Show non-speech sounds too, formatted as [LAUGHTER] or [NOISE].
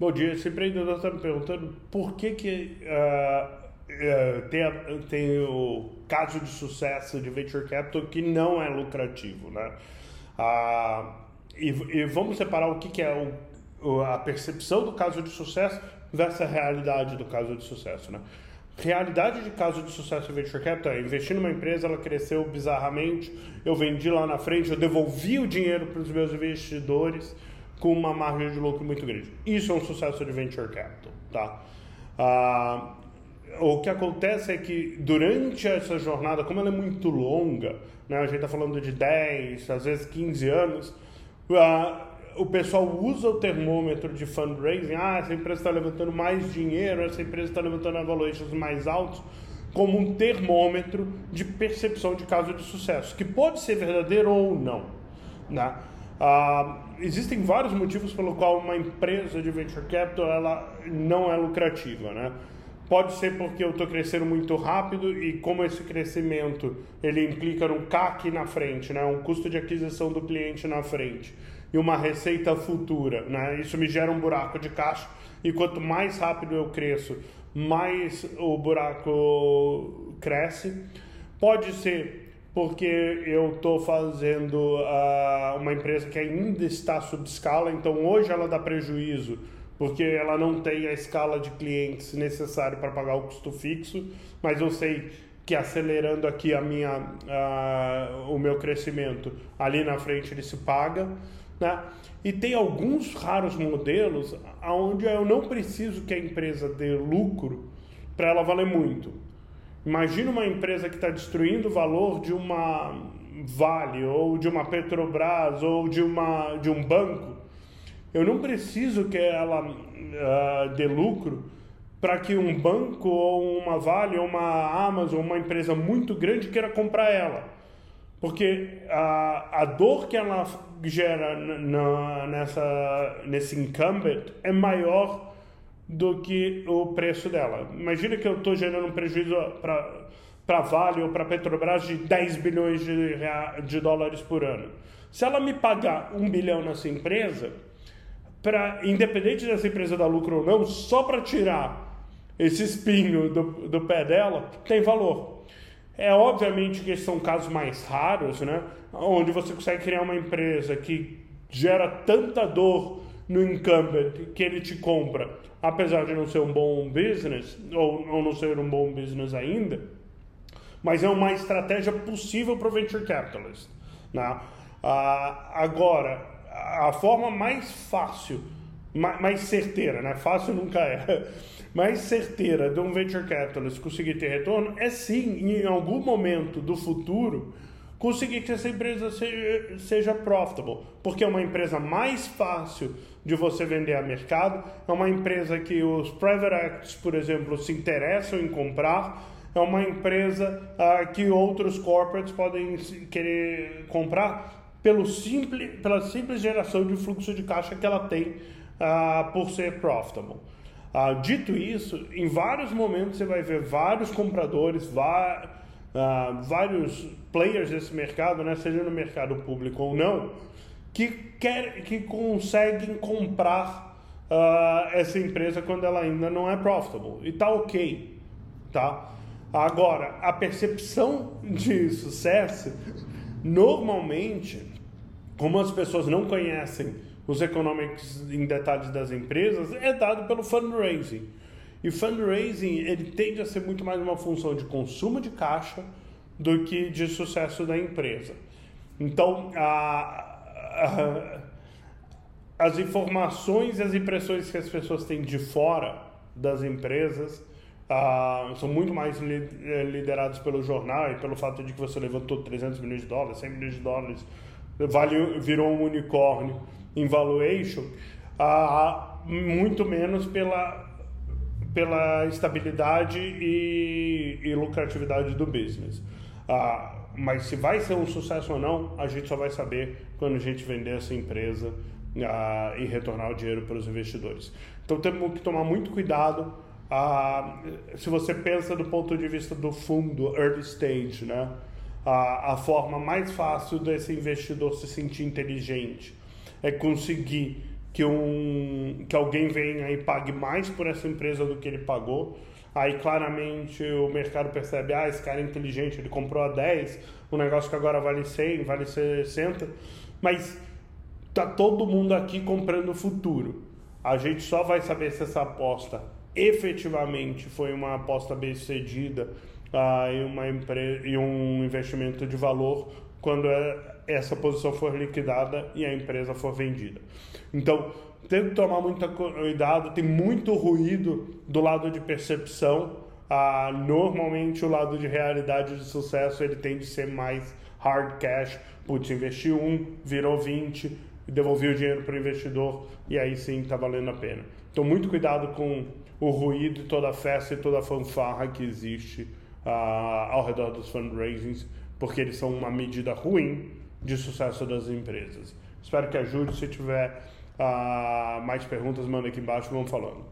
Bom dia, esse empreendedor está me perguntando por que, que uh, tem, a, tem o caso de sucesso de venture capital que não é lucrativo, né? Uh, e, e, vamos separar o que, que é o, a percepção do caso de sucesso versus a realidade do caso de sucesso, né? Realidade de caso de sucesso em venture capital é investir numa empresa, ela cresceu bizarramente, eu vendi lá na frente, eu devolvi o dinheiro para os meus investidores com uma margem de lucro muito grande. Isso é um sucesso de venture capital, tá? Ah, o que acontece é que durante essa jornada, como ela é muito longa, né, a gente está falando de 10, às vezes 15 anos, ah, o pessoal usa o termômetro de fundraising, ah, essa empresa está levantando mais dinheiro, essa empresa está levantando valuations mais altos, como um termômetro de percepção de caso de sucesso, que pode ser verdadeiro ou não. Né? Ah, existem vários motivos pelo qual uma empresa de venture capital ela não é lucrativa, né? Pode ser porque eu estou crescendo muito rápido e como esse crescimento ele implica um CAC na frente, né? Um custo de aquisição do cliente na frente e uma receita futura, né? Isso me gera um buraco de caixa e quanto mais rápido eu cresço, mais o buraco cresce. Pode ser porque eu estou fazendo uh, uma empresa que ainda está sob escala, então hoje ela dá prejuízo porque ela não tem a escala de clientes necessária para pagar o custo fixo, mas eu sei que acelerando aqui a minha, uh, o meu crescimento, ali na frente ele se paga. Né? E tem alguns raros modelos onde eu não preciso que a empresa dê lucro para ela valer muito. Imagina uma empresa que está destruindo o valor de uma Vale, ou de uma Petrobras, ou de, uma, de um banco. Eu não preciso que ela uh, dê lucro para que um banco, ou uma Vale, ou uma Amazon, uma empresa muito grande queira comprar ela. Porque a, a dor que ela gera na, nessa, nesse incumbent é maior do que o preço dela. Imagina que eu estou gerando um prejuízo para Vale ou para Petrobras de 10 bilhões de, de dólares por ano. Se ela me pagar um bilhão nessa empresa, pra, independente dessa empresa dar lucro ou não, só para tirar esse espinho do, do pé dela, tem valor. É obviamente que esses são casos mais raros, né? Onde você consegue criar uma empresa que gera tanta dor no incumbent que ele te compra, apesar de não ser um bom business, ou, ou não ser um bom business ainda, mas é uma estratégia possível para o venture capitalist. Né? Ah, agora, a forma mais fácil, mais, mais certeira, né? fácil nunca é, [LAUGHS] mais certeira de um venture capitalist conseguir ter retorno é sim, em algum momento do futuro, conseguir que essa empresa seja, seja profitable, porque é uma empresa mais fácil de você vender a mercado, é uma empresa que os private equities, por exemplo, se interessam em comprar, é uma empresa uh, que outros corporates podem querer comprar pelo simples, pela simples geração de fluxo de caixa que ela tem uh, por ser profitable. Uh, dito isso, em vários momentos você vai ver vários compradores, vários players desse mercado, né, seja no mercado público ou não, que, quer, que conseguem comprar uh, essa empresa quando ela ainda não é profitable. E tá ok, tá? Agora, a percepção de sucesso, normalmente, como as pessoas não conhecem os economics em detalhes das empresas, é dado pelo fundraising. E fundraising, ele tende a ser muito mais uma função de consumo de caixa do que de sucesso da empresa. Então, a, as informações e as impressões que as pessoas têm de fora das empresas são muito mais li eh, lideradas pelo jornal e pelo fato de que você levantou 300 milhões de dólares, 100 milhões de dólares, vale, virou um unicórnio em valuation, muito menos pela, pela estabilidade e, e lucratividade do business. Uh, mas se vai ser um sucesso ou não, a gente só vai saber quando a gente vender essa empresa ah, e retornar o dinheiro para os investidores. Então temos que tomar muito cuidado. Ah, se você pensa do ponto de vista do fundo, early stage, né? a forma mais fácil desse investidor se sentir inteligente é conseguir que, um, que alguém venha e pague mais por essa empresa do que ele pagou. Aí claramente o mercado percebe, ah, esse cara é inteligente, ele comprou a 10, um negócio que agora vale 100, vale 60, mas tá todo mundo aqui comprando o futuro. A gente só vai saber se essa aposta efetivamente foi uma aposta bem sucedida ah, e, uma e um investimento de valor quando é, essa posição for liquidada e a empresa for vendida. Então, tem que tomar muito cuidado, tem muito ruído do lado de percepção. Ah, normalmente o lado de realidade de sucesso ele tende a ser mais hard cash. Putz, investi um, virou 20, devolvi o dinheiro para o investidor e aí sim está valendo a pena. Então, muito cuidado com o ruído, toda a festa e toda a fanfarra que existe ah, ao redor dos fundraisings, porque eles são uma medida ruim de sucesso das empresas. Espero que ajude. Se tiver uh, mais perguntas, manda aqui embaixo, vamos falando.